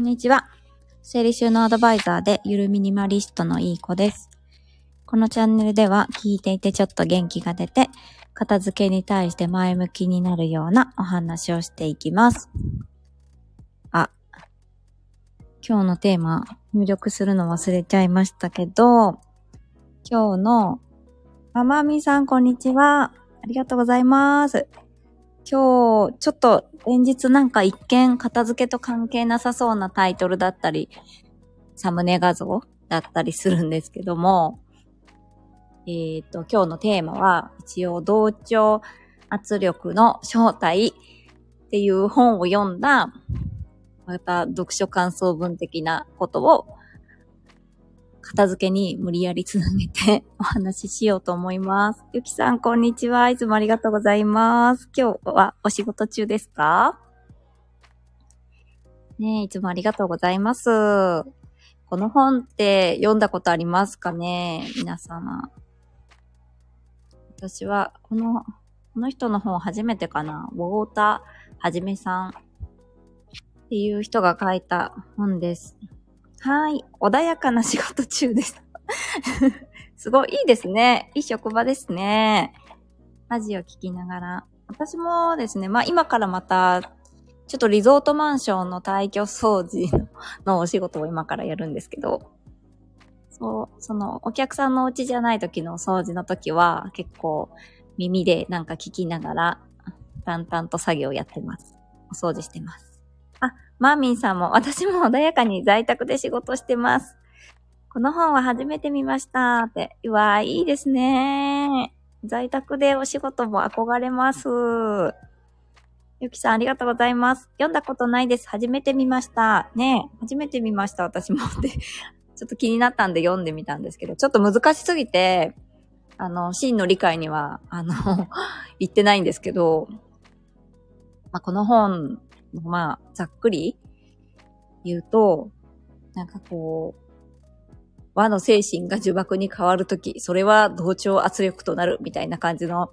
こんにちは。整理収納アドバイザーでゆるミニマリストのいい子です。このチャンネルでは聞いていてちょっと元気が出て、片付けに対して前向きになるようなお話をしていきます。あ、今日のテーマ入力するの忘れちゃいましたけど、今日のママミさんこんにちは。ありがとうございます。今日、ちょっと連日なんか一見片付けと関係なさそうなタイトルだったり、サムネ画像だったりするんですけども、えっ、と、今日のテーマは、一応同調圧力の正体っていう本を読んだ、また読書感想文的なことを、片付けに無理やりつなげて お話ししようと思います。ゆきさん、こんにちは。いつもありがとうございます。今日はお仕事中ですか？ね、いつもありがとうございます。この本って読んだことありますかね？皆様。私は、この、この人の本初めてかな？ウォーターはじめさんっていう人が書いた本です。はい。穏やかな仕事中です。すごいいいですね。いい職場ですね。ラジオ聞きながら。私もですね、まあ今からまた、ちょっとリゾートマンションの退去掃除のお仕事を今からやるんですけど、そう、そのお客さんのお家じゃない時の掃除の時は結構耳でなんか聞きながら淡々と作業やってます。お掃除してます。マーミンさんも私も穏やかに在宅で仕事してます。この本は初めて見ましたって。うわー、いいですね在宅でお仕事も憧れます。ゆきさんありがとうございます。読んだことないです。初めて見ました。ねえ、初めて見ました、私も。で、ちょっと気になったんで読んでみたんですけど、ちょっと難しすぎて、あの、真の理解には、あの、言ってないんですけど、まあ、この本、まあ、ざっくり言うと、なんかこう、和の精神が呪縛に変わるとき、それは同調圧力となるみたいな感じの、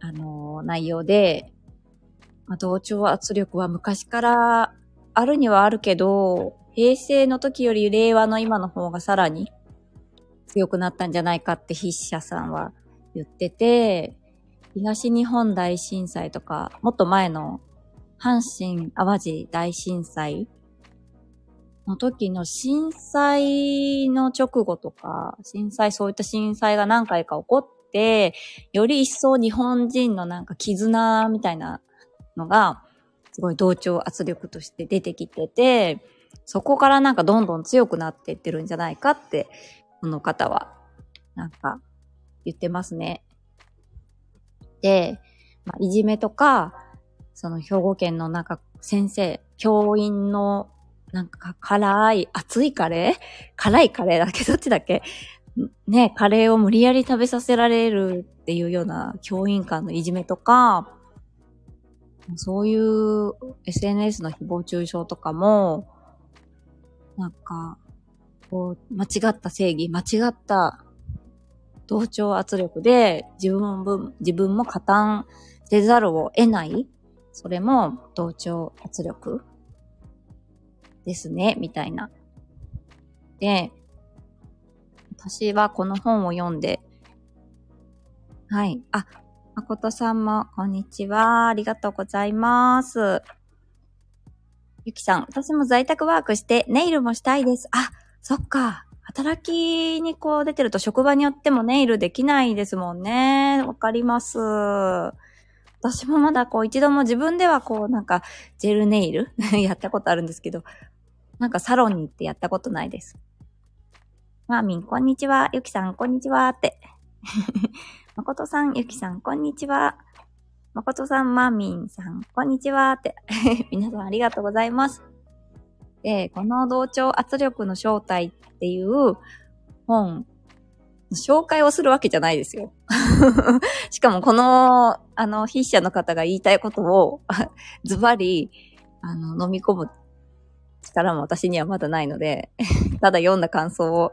あのー内容で、まあ、同調圧力は昔からあるにはあるけど、平成の時より令和の今の方がさらに強くなったんじゃないかって筆者さんは言ってて、東日本大震災とか、もっと前の阪神淡路大震災の時の震災の直後とか、震災、そういった震災が何回か起こって、より一層日本人のなんか絆みたいなのが、すごい同調圧力として出てきてて、そこからなんかどんどん強くなっていってるんじゃないかって、この方は、なんか言ってますね。で、まあ、いじめとか、その兵庫県のなんか先生、教員のなんか辛い、熱いカレー？辛いカレーだっけ？どっちだっけ？ね、カレーを無理やり食べさせられるっていうような教員間のいじめとか、そういう SNS の誹謗中傷とかも、なんか、こう、間違った正義、間違った同調圧力で自分も、自分も加担せざるを得ないそれも同調圧力ですね、みたいな。で、私はこの本を読んで、はい。あ、誠さんも、こんにちは。ありがとうございます。ゆきさん、私も在宅ワークして、ネイルもしたいです。あ、そっか。働きにこう出てると職場によってもネイルできないですもんね。わかります。私もまだこう一度も自分ではこうなんかジェルネイル？やったことあるんですけど、なんかサロンに行ってやったことないです。マーミン、こんにちは。ゆきさん、こんにちは。って。まことさん、ゆきさん、こんにちは。まことさん、マーミンさん、こんにちは。って。皆さんありがとうございます。で、この同調圧力の正体っていう本、紹介をするわけじゃないですよ。しかもこの、あの、筆者の方が言いたいことを、ズバリ、あの、飲み込む力も私にはまだないので、ただ読んだ感想を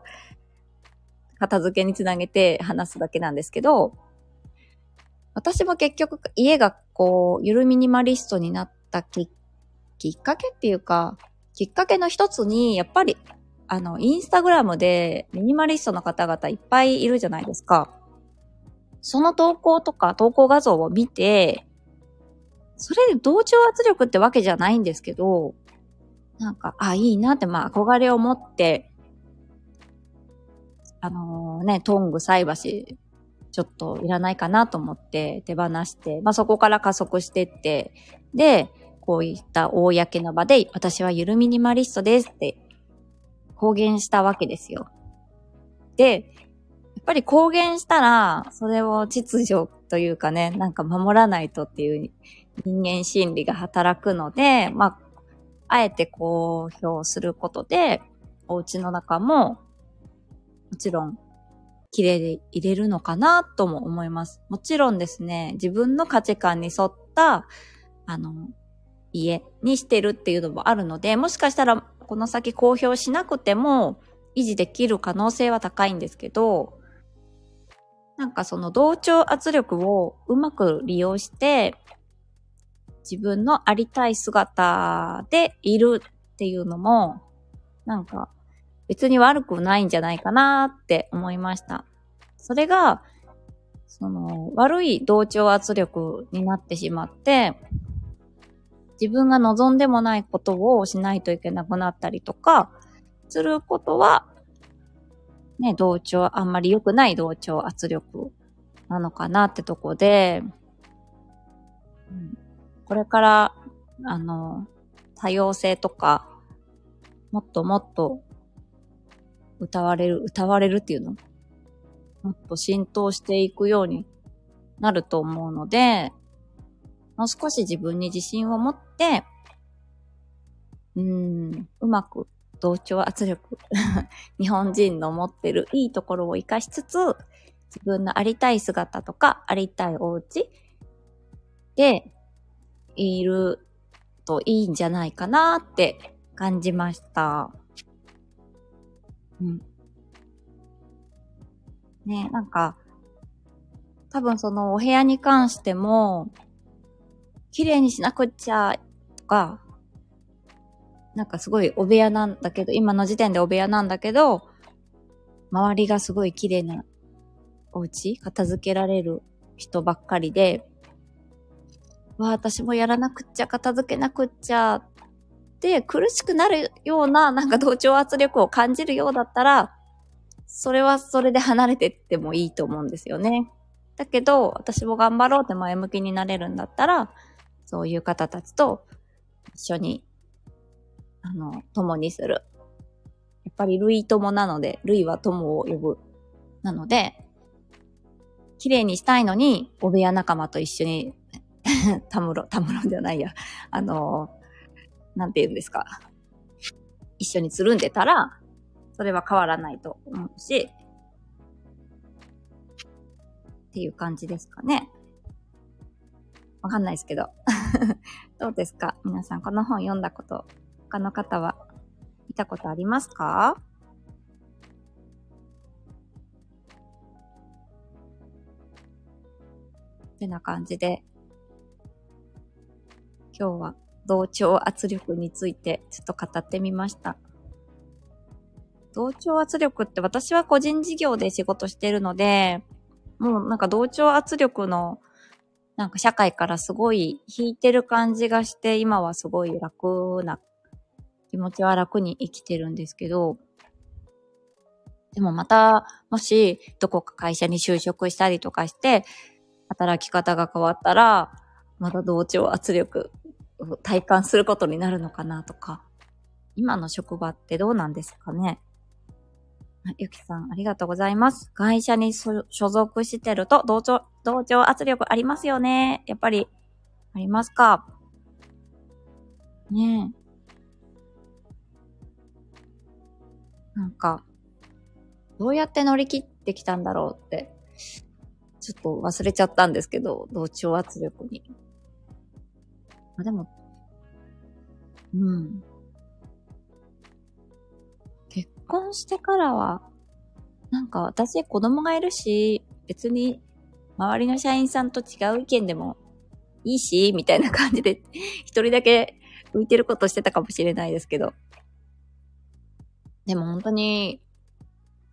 片付けにつなげて話すだけなんですけど、私も結局家がこう、ゆるミニマリストになったきっきっかけっていうか、きっかけの一つに、やっぱり、あの、インスタグラムでミニマリストの方々いっぱいいるじゃないですか。その投稿とか投稿画像を見て、それで同調圧力ってわけじゃないんですけど、なんか、あ、いいなって、まあ、憧れを持って、あのー、ね、トング、菜箸、ちょっといらないかなと思って手放して、まあ、そこから加速してって、で、こういった公の場で、私はゆるミニマリストですって公言したわけですよ。で、やっぱり公言したら、それを秩序というかね、なんか守らないとっていう人間心理が働くので、まあ、あえて公表することで、お家の中も、もちろん、綺麗で入れるのかなとも思います。もちろんですね、自分の価値観に沿った、あの、家にしてるっていうのもあるので、もしかしたらこの先公表しなくても維持できる可能性は高いんですけど、なんかその同調圧力をうまく利用して、自分のありたい姿でいるっていうのも、なんか別に悪くないんじゃないかなって思いました。それが、その悪い同調圧力になってしまって、自分が望んでもないことをしないといけなくなったりとか、することはね、同調、あんまり良くない同調圧力なのかなってとこで、うん、これから、あの、多様性とか、もっともっと歌われる、歌われるっていうの？もっと浸透していくようになると思うので、もう少し自分に自信を持って、うん、うまく同調圧力 日本人の持ってるいいところを活かしつつ、自分のありたい姿とか、ありたいお家でいるといいんじゃないかなって感じました。うん。ね、なんか、多分そのお部屋に関しても、綺麗にしなくっちゃか、なんかすごいお部屋なんだけど、今の時点でお部屋なんだけど、周りがすごい綺麗なお家片付けられる人ばっかりで、わあ、私もやらなくっちゃ、片付けなくっちゃ、って苦しくなるような、なんか同調圧力を感じるようだったら、それはそれで離れてってもいいと思うんですよね。だけど、私も頑張ろうって前向きになれるんだったら、そういう方たちと一緒にあの、共にする。やっぱり類友なので、類は友を呼ぶ。なので、綺麗にしたいのに、お部屋仲間と一緒に たむろ、たむろじゃないや。あの、なんて言うんですか。一緒につるんでたら、それは変わらないと思うし、っていう感じですかね。わかんないですけど。どうですか？皆さん、この本読んだこと他の方は見たことありますか？ってな感じで、今日は同調圧力についてちょっと語ってみました。同調圧力って私は個人事業で仕事してるので、もうなんか同調圧力のなんか社会からすごい引いてる感じがして、今はすごい楽な気持ちは楽に生きてるんですけど、でもまた、もし、どこか会社に就職したりとかして、働き方が変わったら、また同調圧力を体感することになるのかなとか、今の職場ってどうなんですかね？ゆきさん、ありがとうございます。会社に所属してると同調、同調圧力ありますよね。やっぱり、ありますか？ねえ。なんか、どうやって乗り切ってきたんだろうって、ちょっと忘れちゃったんですけど、同調圧力に。あ、でも、うん。婚してからは、なんか私子供がいるし、別に周りの社員さんと違う意見でもいいし、みたいな感じで、一人だけ浮いてることしてたかもしれないですけど。でも本当に、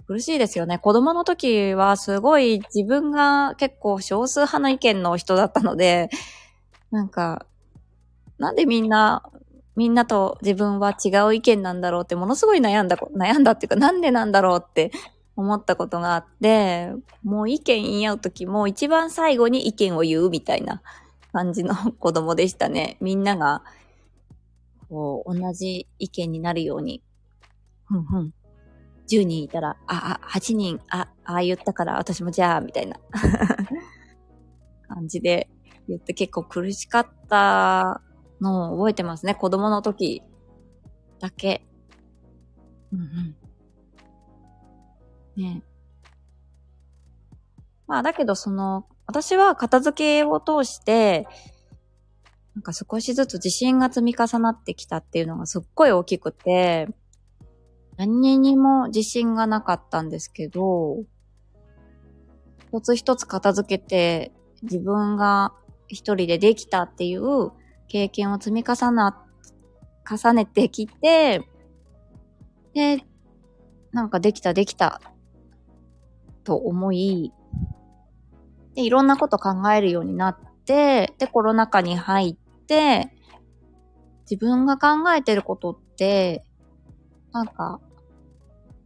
苦しいですよね。子供の時はすごい自分が結構少数派の意見の人だったので、なんか、なんでみんな、みんなと自分は違う意見なんだろうってものすごい悩んだ、悩んだっていうかなんでなんだろうって思ったことがあって、もう意見言い合う時も一番最後に意見を言うみたいな感じの子供でしたね。みんなが、こう、同じ意見になるように、ふんふん、10人いたら、あ、あ、8人、あ、ああ言ったから私もじゃあ、みたいな。感じで言って結構苦しかったのを覚えてますね。子供の時だけ。うんうん。ねまあだけどその、私は片付けを通して、なんか少しずつ自信が積み重なってきたっていうのがすっごい大きくて、何にも自信がなかったんですけど、一つ一つ片付けて自分が一人でできたっていう経験を積み重な、重ねてきて、で、なんかできたできたと思い、で、いろんなこと考えるようになって、で、コロナ禍に入って、自分が考えてることって、なんか、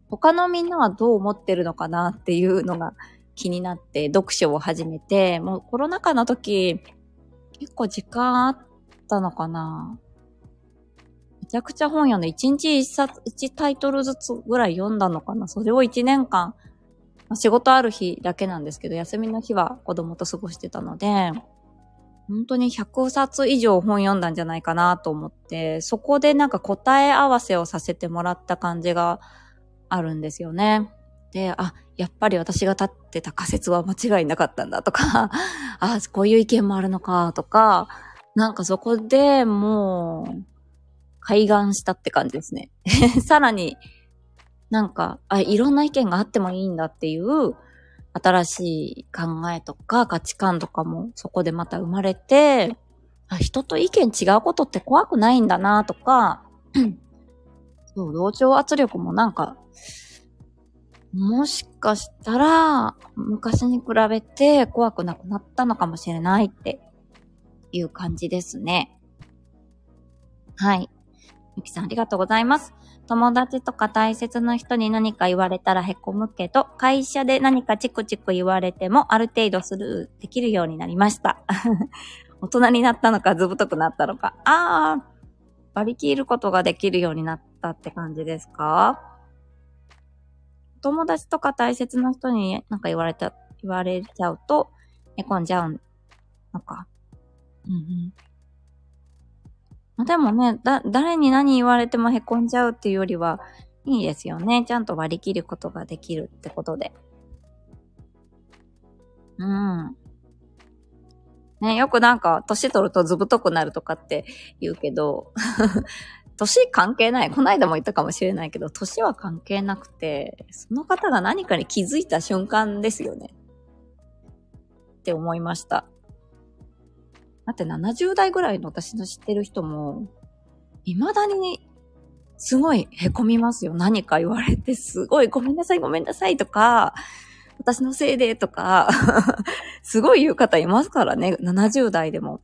他のみんなはどう思ってるのかなっていうのが気になって読書を始めて、もうコロナ禍の時、結構時間あったのかな？めちゃくちゃ本読んで、1日1冊、1タイトルずつぐらい読んだのかな？それを1年間、まあ、仕事ある日だけなんですけど、休みの日は子供と過ごしてたので、本当に100冊以上本読んだんじゃないかなと思って、そこでなんか答え合わせをさせてもらった感じがあるんですよね。で、あ、やっぱり私が立ってた仮説は間違いなかったんだとか、あ、こういう意見もあるのかとか、なんかそこでもう、開眼したって感じですね。さらに、なんか、あ、いろんな意見があってもいいんだっていう、新しい考えとか価値観とかもそこでまた生まれて、あ人と意見違うことって怖くないんだなとか、そう、同調圧力もなんか、もしかしたら、昔に比べて怖くなくなったのかもしれないっていう感じですね。はい。ゆきさんありがとうございます。友達とか大切な人に何か言われたら凹むけど、会社で何かチクチク言われてもある程度スルーできるようになりました。大人になったのか、ずぶとくなったのか。ああ、割り切ることができるようになったって感じですか？友達とか大切な人になんか言われた、言われちゃうと、寝込んじゃうのか。うんうん。でもね、だ、誰に何言われても凹んじゃうっていうよりは、いいですよね。ちゃんと割り切ることができるってことで。うん。ね、よくなんか、年取るとずぶとくなるとかって言うけど、年関係ない。この間も言ったかもしれないけど、年は関係なくて、その方が何かに気づいた瞬間ですよね。って思いました。だって70代ぐらいの私の知ってる人も、未だにすごい凹みますよ。何か言われて、すごいごめんなさい、ごめんなさいとか、私のせいでとか すごい言う方いますからね。70代でも。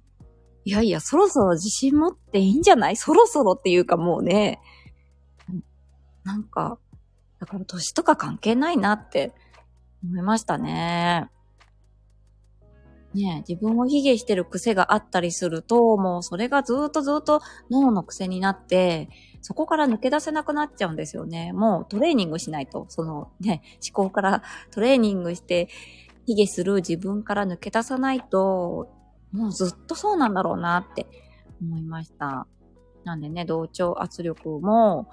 いやいや、そろそろ自信持っていいんじゃない？そろそろっていうかもうね、なんか、だから年とか関係ないなって思いましたね。ね自分を卑下してる癖があったりすると、もうそれがずっとずっと脳の癖になって、そこから抜け出せなくなっちゃうんですよね。もうトレーニングしないと、そのね、思考からトレーニングして、卑下する自分から抜け出さないと、もうずっとそうなんだろうなって思いました。なんでね、同調圧力も、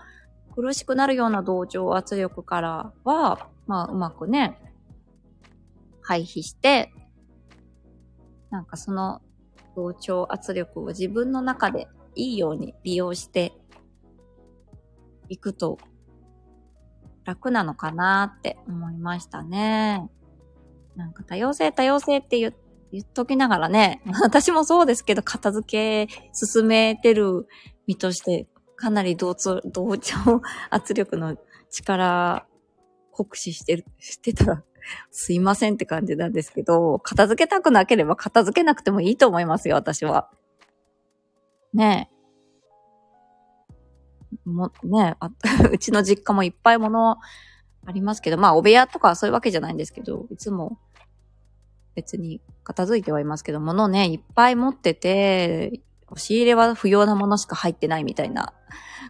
苦しくなるような同調圧力からは、まあ、うまくね、回避して、なんかその同調圧力を自分の中でいいように利用していくと楽なのかなって思いましたね。なんか多様性多様性って言っときながらね、私もそうですけど、片付け進めてる身としてかなり同調、同調圧力の力酷使してる、してたら、すいませんって感じなんですけど、片付けたくなければ片付けなくてもいいと思いますよ、私は。ねえ。も、ねえ、うちの実家もいっぱい物ありますけど、まあ、お部屋とかそういうわけじゃないんですけど、いつも別に片付いてはいますけど、物ね、いっぱい持ってて、押し入れは不要なものしか入ってないみたいな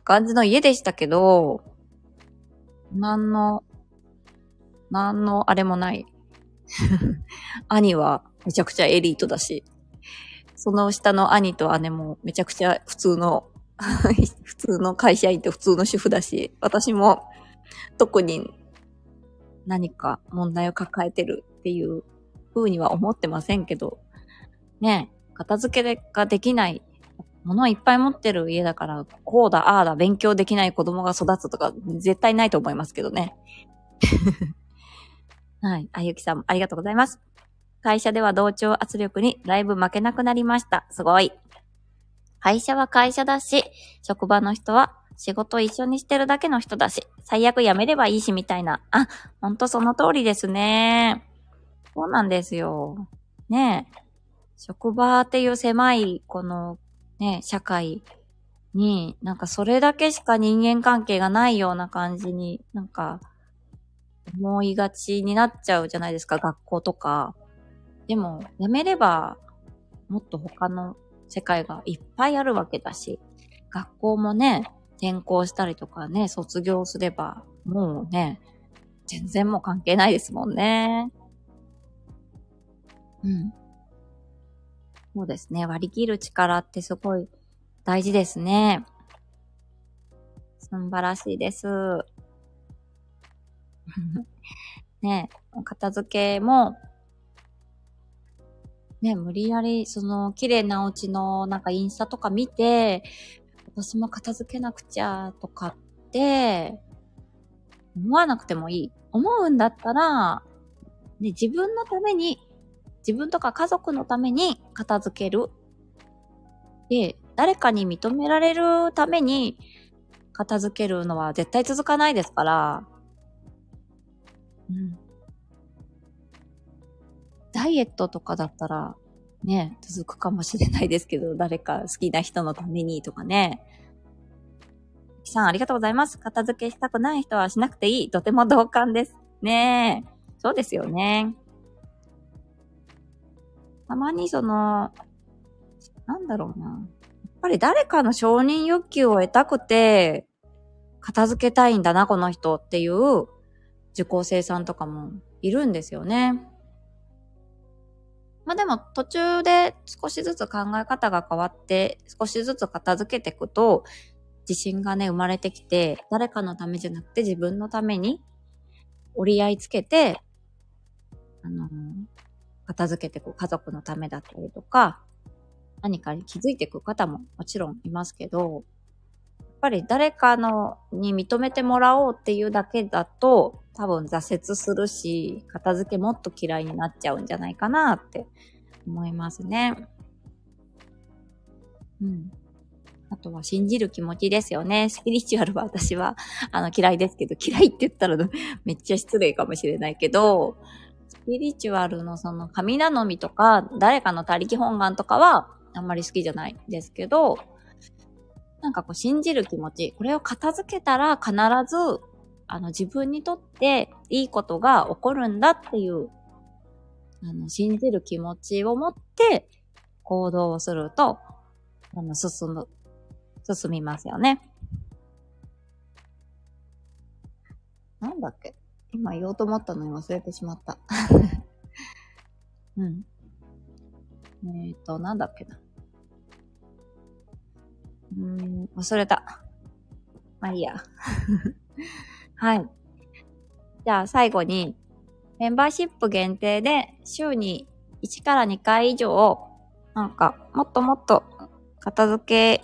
感じの家でしたけど、なんの、なんのあれもない。兄はめちゃくちゃエリートだし、その下の兄と姉もめちゃくちゃ普通の 普通の会社員と普通の主婦だし、私も特に何か問題を抱えてるっていう風には思ってませんけど、ね片付けができない物いっぱい持ってる家だから、こうだ、ああだ、勉強できない子供が育つとか、絶対ないと思いますけどね。はい。あゆきさんもありがとうございます。会社では同調圧力にだいぶ負けなくなりました。すごい。会社は会社だし、職場の人は仕事一緒にしてるだけの人だし、最悪辞めればいいしみたいな。あ、ほんとその通りですね。そうなんですよ。ねえ。職場っていう狭い、このね、社会に、なんかそれだけしか人間関係がないような感じになんか思いがちになっちゃうじゃないですか、学校とか。でも、やめれば、もっと他の世界がいっぱいあるわけだし、学校もね、転校したりとかね、卒業すれば、もうね、全然もう関係ないですもんね。うん。そうですね。割り切る力ってすごい大事ですね。素晴らしいです。ね片付けも、ね、無理やり、その、綺麗なお家のなんかインスタとか見て、私も片付けなくちゃとかって、思わなくてもいい。思うんだったら、ね、自分のために自分とか家族のために片付ける。で、誰かに認められるために片付けるのは絶対続かないですから。うん。ダイエットとかだったら、ね、続くかもしれないですけど、誰か好きな人のためにとかね。きさん、ありがとうございます。片付けしたくない人はしなくていい。とても同感です。ねえ。そうですよね。たまにその、なんだろうな。やっぱり誰かの承認欲求を得たくて、片付けたいんだな、この人っていう受講生さんとかもいるんですよね。まあでも途中で少しずつ考え方が変わって、少しずつ片付けていくと、自信がね、生まれてきて、誰かのためじゃなくて自分のために折り合いつけて、あの片付けていく家族のためだったりとか、何かに気づいていく方ももちろんいますけど、ぱり誰かのに認めてもらおうっていうだけだと、多分挫折するし、片付けもっと嫌いになっちゃうんじゃないかなって思いますね。うん。あとは信じる気持ちですよね。スピリチュアルは私はあの嫌いですけど、嫌いって言ったらめっちゃ失礼かもしれないけど、スピリチュアルのその神頼みとか、誰かの他力本願とかはあんまり好きじゃないですけど、なんかこう信じる気持ち、これを片付けたら必ず、あの自分にとっていいことが起こるんだっていう、あの信じる気持ちを持って行動をすると、あの進む、進みますよね。なんだっけ？今言おうと思ったのに忘れてしまった。うん。えっ、ー、と、なんだっけな。うん、忘れた。まあいいや。はい。じゃあ最後に、メンバーシップ限定で週に1から2回以上、なんか、もっともっと片付け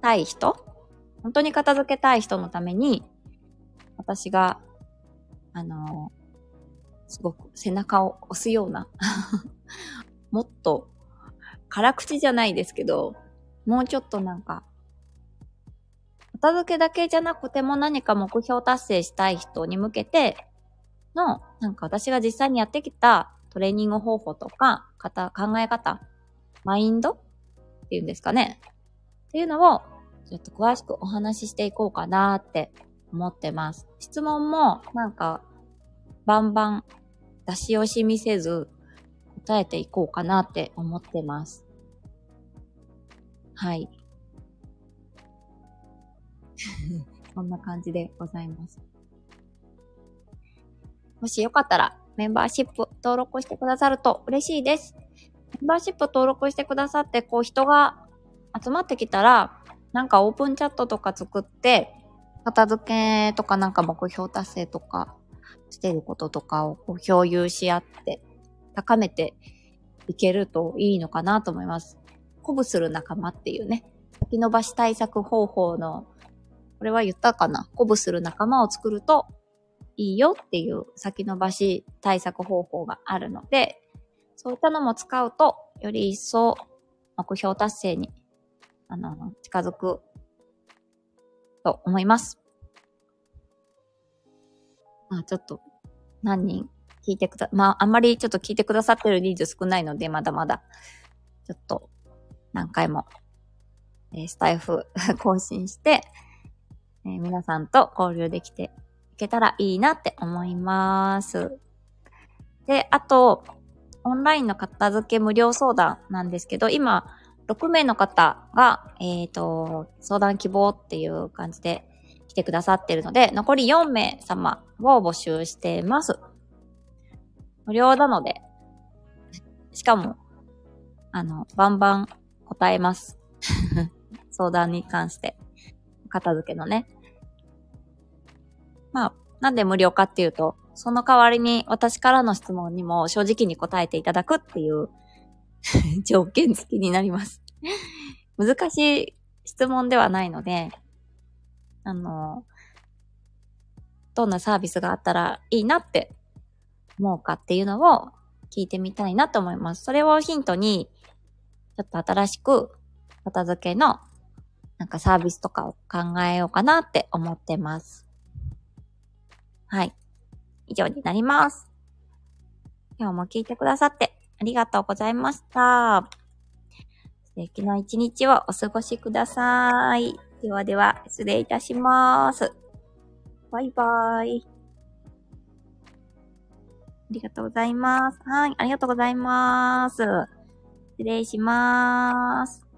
たい人本当に片付けたい人のために、私があのすごく背中を押すような もっと、辛口じゃないですけど、もうちょっとなんか、片付けだけじゃなくても何か目標達成したい人に向けての、なんか私が実際にやってきたトレーニング方法とか、方、考え方、マインドっていうんですかね。っていうのを、ちょっと詳しくお話ししていこうかなって思ってます。質問も、なんか、バンバン出し惜しみせず答えていこうかなって思ってます。はい。そんな感じでございます。もしよかったらメンバーシップ登録してくださると嬉しいです。メンバーシップ登録してくださって、こう人が集まってきたら、なんかオープンチャットとか作って、片付けとかなんか目標達成とかしてることとかをこう共有し合って、高めていけるといいのかなと思います。鼓舞する仲間っていうね、先延ばし対策方法の、これは言ったかな？鼓舞する仲間を作るといいよっていう先延ばし対策方法があるので、そういったのも使うと、より一層目標達成に、あの、近づくと思います。まあちょっと、何人聞いてくだ、まああんまりちょっと聞いてくださってる人数少ないので、まだまだ、ちょっと、何回も、え、スタイフ更新して、えー、皆さんと交流できていけたらいいなって思います。で、あと、オンラインの片付け無料相談なんですけど、今、6名の方が、えっ、ー、と、相談希望っていう感じで来てくださってるので、残り4名様を募集しています。無料なので、しかも、あの、バンバン答えます。相談に関して。片付けのね。まあ、なんで無料かっていうと、その代わりに私からの質問にも正直に答えていただくっていう 条件付きになります難しい質問ではないので、あの、どんなサービスがあったらいいなって思うかっていうのを聞いてみたいなと思います。それをヒントに、ちょっと新しく片付けのなんかサービスとかを考えようかなって思ってます。はい。以上になります。今日も聞いてくださってありがとうございました。素敵な一日をお過ごしください。ではでは、失礼いたします。バイバイ。ありがとうございます。はい、ありがとうございます。失礼しまーす。